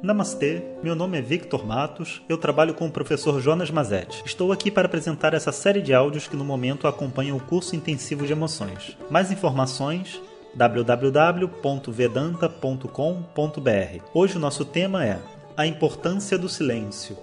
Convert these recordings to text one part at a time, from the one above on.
Namastê, meu nome é Victor Matos, eu trabalho com o professor Jonas Mazetti. Estou aqui para apresentar essa série de áudios que no momento acompanham o curso intensivo de emoções. Mais informações www.vedanta.com.br. Hoje o nosso tema é a importância do silêncio.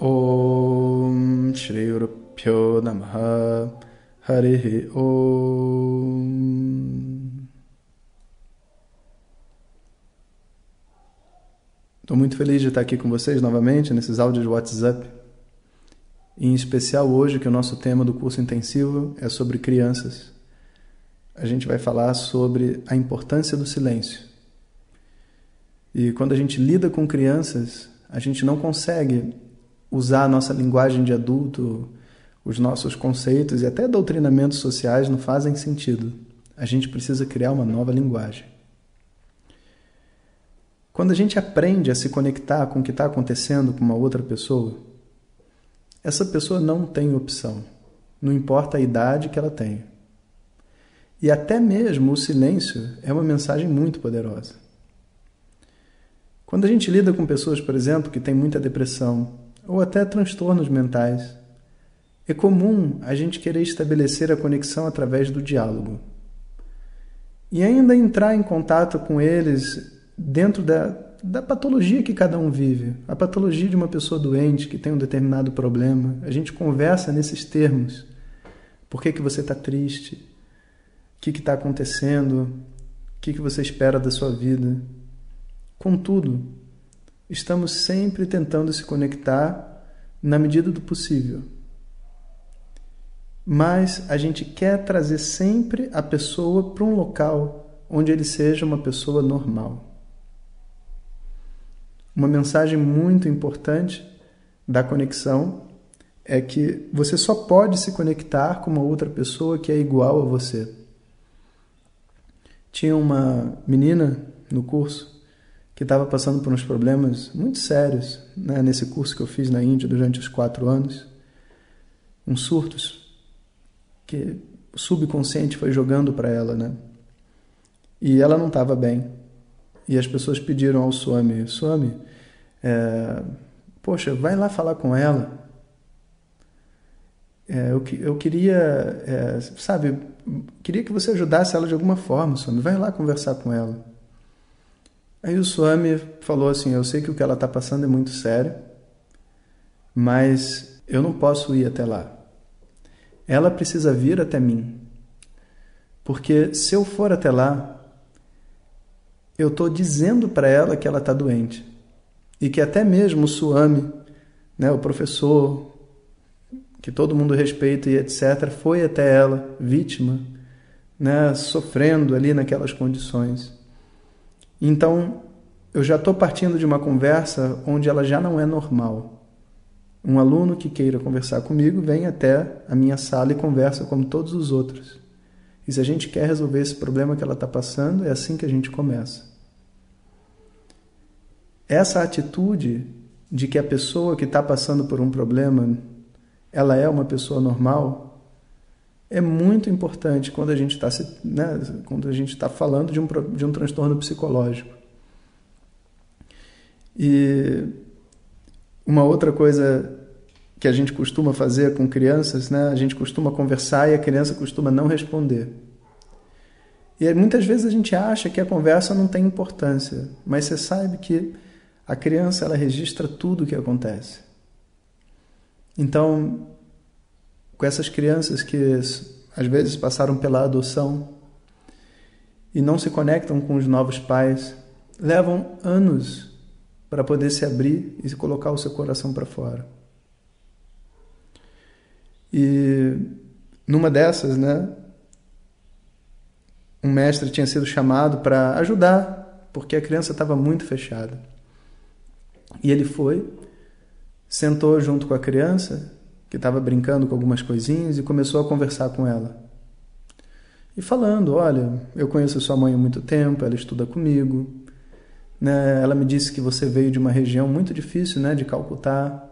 Om Shri Pyo Namaha Harihi Om Estou muito feliz de estar aqui com vocês novamente nesses áudios de WhatsApp. Em especial hoje, que o nosso tema do curso intensivo é sobre crianças. A gente vai falar sobre a importância do silêncio. E quando a gente lida com crianças, a gente não consegue usar a nossa linguagem de adulto, os nossos conceitos e até doutrinamentos sociais não fazem sentido. A gente precisa criar uma nova linguagem. Quando a gente aprende a se conectar com o que está acontecendo com uma outra pessoa, essa pessoa não tem opção, não importa a idade que ela tenha. E até mesmo o silêncio é uma mensagem muito poderosa. Quando a gente lida com pessoas, por exemplo, que têm muita depressão ou até transtornos mentais, é comum a gente querer estabelecer a conexão através do diálogo. E ainda entrar em contato com eles dentro da, da patologia que cada um vive, a patologia de uma pessoa doente que tem um determinado problema. A gente conversa nesses termos. Por que, que você está triste? O que está acontecendo? O que, que você espera da sua vida? Contudo, estamos sempre tentando se conectar na medida do possível. Mas a gente quer trazer sempre a pessoa para um local onde ele seja uma pessoa normal. Uma mensagem muito importante da conexão é que você só pode se conectar com uma outra pessoa que é igual a você. Tinha uma menina no curso que estava passando por uns problemas muito sérios né, nesse curso que eu fiz na Índia durante os quatro anos, uns surtos que o subconsciente foi jogando para ela, né? E ela não estava bem. E as pessoas pediram ao Swami, Swami, é, poxa, vai lá falar com ela. É, eu, eu queria, é, sabe, queria que você ajudasse ela de alguma forma, Swami. Vai lá conversar com ela. Aí o Swami falou assim: Eu sei que o que ela está passando é muito sério, mas eu não posso ir até lá. Ela precisa vir até mim. Porque se eu for até lá, eu estou dizendo para ela que ela está doente. E que até mesmo o Suami, né, o professor, que todo mundo respeita e etc., foi até ela, vítima, né, sofrendo ali naquelas condições. Então, eu já estou partindo de uma conversa onde ela já não é normal. Um aluno que queira conversar comigo vem até a minha sala e conversa como todos os outros. E se a gente quer resolver esse problema que ela está passando, é assim que a gente começa. Essa atitude de que a pessoa que está passando por um problema, ela é uma pessoa normal, é muito importante quando a gente está né, quando a gente está falando de um, de um transtorno psicológico. E uma outra coisa que a gente costuma fazer com crianças, né, a gente costuma conversar e a criança costuma não responder. E muitas vezes a gente acha que a conversa não tem importância, mas você sabe que a criança ela registra tudo o que acontece. Então, com essas crianças que às vezes passaram pela adoção e não se conectam com os novos pais, levam anos para poder se abrir e colocar o seu coração para fora. E numa dessas, né, um mestre tinha sido chamado para ajudar, porque a criança estava muito fechada. E ele foi, sentou junto com a criança, que estava brincando com algumas coisinhas, e começou a conversar com ela. E falando: Olha, eu conheço sua mãe há muito tempo, ela estuda comigo. Né? Ela me disse que você veio de uma região muito difícil, né, de Calcutá.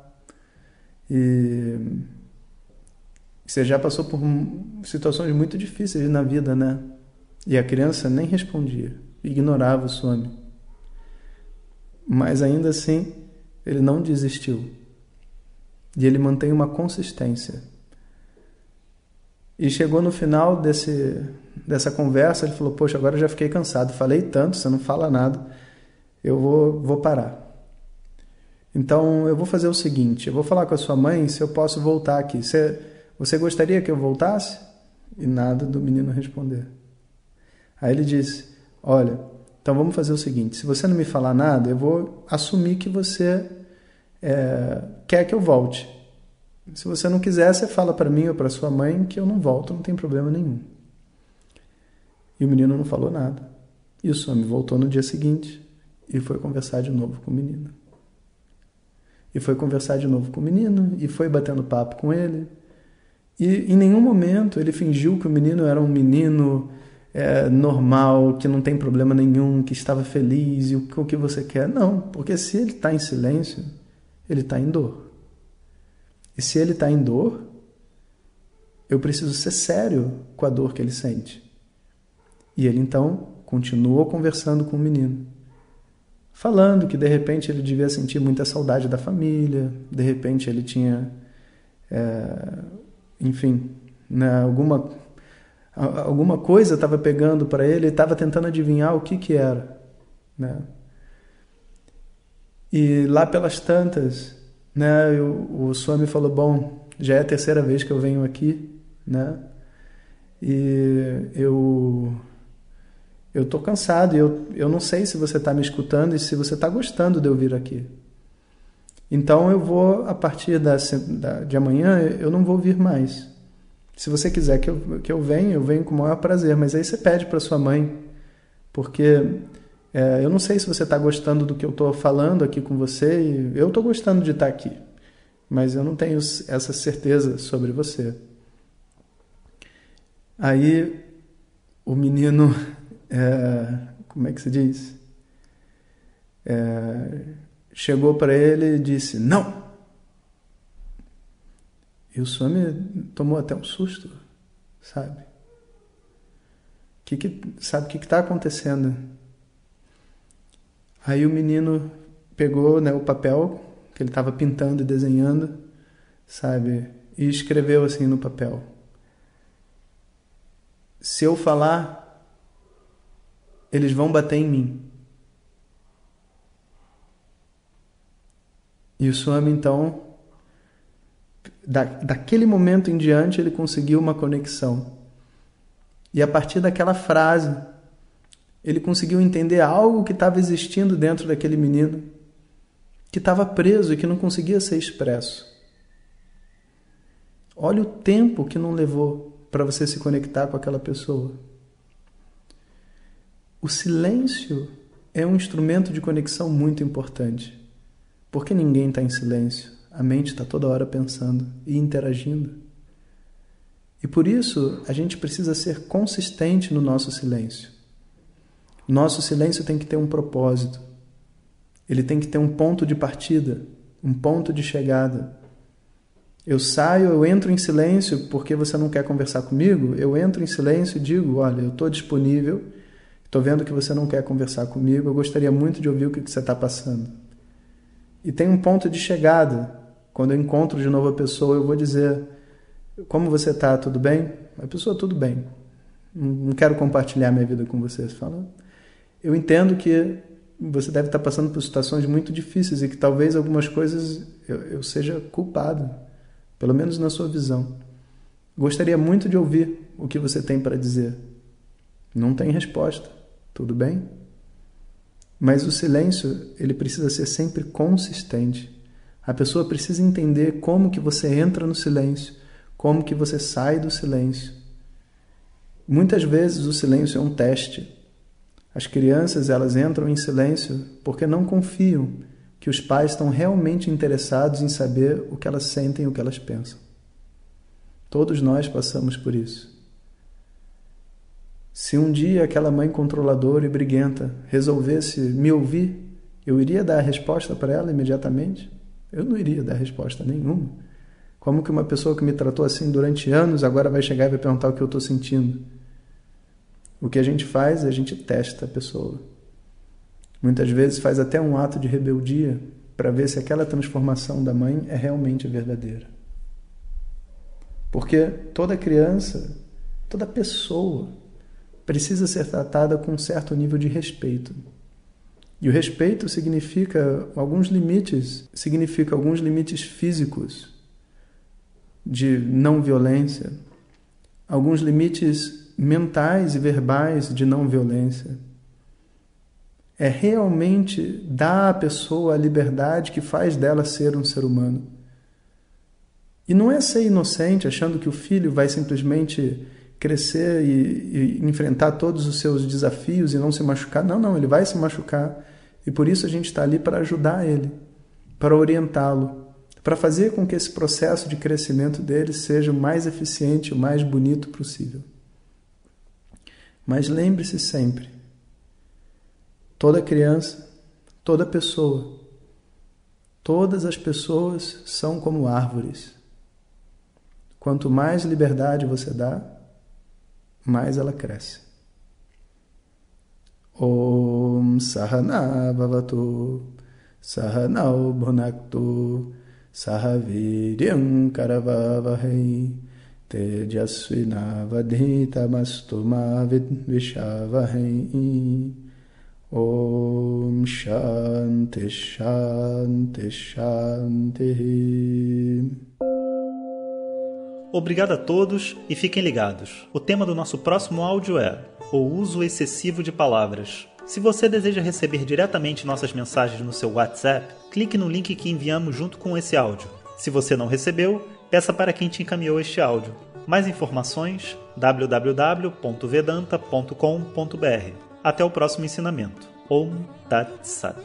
E você já passou por situações muito difíceis na vida, né? E a criança nem respondia, ignorava o some. Mas ainda assim, ele não desistiu. E ele mantém uma consistência. E chegou no final desse, dessa conversa, ele falou: Poxa, agora eu já fiquei cansado, falei tanto, você não fala nada, eu vou, vou parar. Então eu vou fazer o seguinte: eu vou falar com a sua mãe se eu posso voltar aqui. Você, você gostaria que eu voltasse? E nada do menino responder. Aí ele disse: Olha, então vamos fazer o seguinte: se você não me falar nada, eu vou assumir que você é, quer que eu volte. Se você não quiser, você fala para mim ou para sua mãe que eu não volto, não tem problema nenhum. E o menino não falou nada. E o Swami voltou no dia seguinte e foi conversar de novo com o menino. E foi conversar de novo com o menino e foi batendo papo com ele. E em nenhum momento ele fingiu que o menino era um menino é, normal, que não tem problema nenhum, que estava feliz e o, o que você quer. Não, porque se ele está em silêncio, ele está em dor. E se ele está em dor, eu preciso ser sério com a dor que ele sente. E ele então continuou conversando com o menino, falando que de repente ele devia sentir muita saudade da família, de repente ele tinha, é, enfim, né, alguma alguma coisa estava pegando para ele, ele estava tentando adivinhar o que que era, né? E lá pelas tantas, né, o, o Swami falou, bom, já é a terceira vez que eu venho aqui, né? E eu eu tô cansado e eu, eu não sei se você está me escutando e se você está gostando de eu vir aqui. Então eu vou, a partir da, da, de amanhã, eu não vou vir mais. Se você quiser que eu, que eu venha, eu venho com o maior prazer. Mas aí você pede para sua mãe, porque é, eu não sei se você está gostando do que eu estou falando aqui com você. Eu estou gostando de estar tá aqui, mas eu não tenho essa certeza sobre você. Aí o menino, é, como é que se diz? É, chegou para ele e disse: Não! E o Swami tomou até um susto, sabe? Que que, sabe o que está acontecendo? Aí o menino pegou né, o papel que ele estava pintando e desenhando, sabe? E escreveu assim no papel: Se eu falar, eles vão bater em mim. E o Swami então da, daquele momento em diante, ele conseguiu uma conexão. E a partir daquela frase, ele conseguiu entender algo que estava existindo dentro daquele menino, que estava preso e que não conseguia ser expresso. Olha o tempo que não levou para você se conectar com aquela pessoa. O silêncio é um instrumento de conexão muito importante, porque ninguém está em silêncio. A mente está toda hora pensando e interagindo. E por isso a gente precisa ser consistente no nosso silêncio. Nosso silêncio tem que ter um propósito. Ele tem que ter um ponto de partida, um ponto de chegada. Eu saio, eu entro em silêncio porque você não quer conversar comigo. Eu entro em silêncio e digo: Olha, eu estou disponível, estou vendo que você não quer conversar comigo. Eu gostaria muito de ouvir o que você está passando. E tem um ponto de chegada. Quando eu encontro de novo a pessoa, eu vou dizer: Como você está? Tudo bem? A pessoa, tudo bem. Não quero compartilhar minha vida com você. Fala: Eu entendo que você deve estar passando por situações muito difíceis e que talvez algumas coisas eu, eu seja culpado, pelo menos na sua visão. Gostaria muito de ouvir o que você tem para dizer. Não tem resposta. Tudo bem? Mas o silêncio, ele precisa ser sempre consistente. A pessoa precisa entender como que você entra no silêncio, como que você sai do silêncio. Muitas vezes o silêncio é um teste. As crianças, elas entram em silêncio porque não confiam que os pais estão realmente interessados em saber o que elas sentem e o que elas pensam. Todos nós passamos por isso. Se um dia aquela mãe controladora e briguenta resolvesse me ouvir, eu iria dar a resposta para ela imediatamente? Eu não iria dar resposta nenhuma. Como que uma pessoa que me tratou assim durante anos agora vai chegar e vai perguntar o que eu estou sentindo? O que a gente faz é a gente testa a pessoa. Muitas vezes faz até um ato de rebeldia para ver se aquela transformação da mãe é realmente verdadeira. Porque toda criança, toda pessoa precisa ser tratada com um certo nível de respeito. E o respeito significa alguns limites, significa alguns limites físicos de não violência, alguns limites mentais e verbais de não violência. É realmente dar à pessoa a liberdade que faz dela ser um ser humano. E não é ser inocente achando que o filho vai simplesmente crescer e, e, enfrentar todos os seus desafios e não se machucar. Não, não, ele vai se machucar. E por isso a gente está ali para ajudar ele, para orientá-lo, para fazer com que esse processo de crescimento dele seja o mais eficiente, o mais bonito possível. Mas lembre-se sempre: toda criança, toda pessoa, todas as pessoas são como árvores. Quanto mais liberdade você dá, mais ela cresce. Om Sahana Bhavatu Sahanau Bhunaktu Sahaviryam Karavavahai Tejasvinavadhitamastu Mavidvishavahai Om Shanti Shanti Shanti Obrigado a todos e fiquem ligados. O tema do nosso próximo áudio é o uso excessivo de palavras. Se você deseja receber diretamente nossas mensagens no seu WhatsApp, clique no link que enviamos junto com esse áudio. Se você não recebeu, peça para quem te encaminhou este áudio. Mais informações www.vedanta.com.br. Até o próximo ensinamento. Om Tat Sat.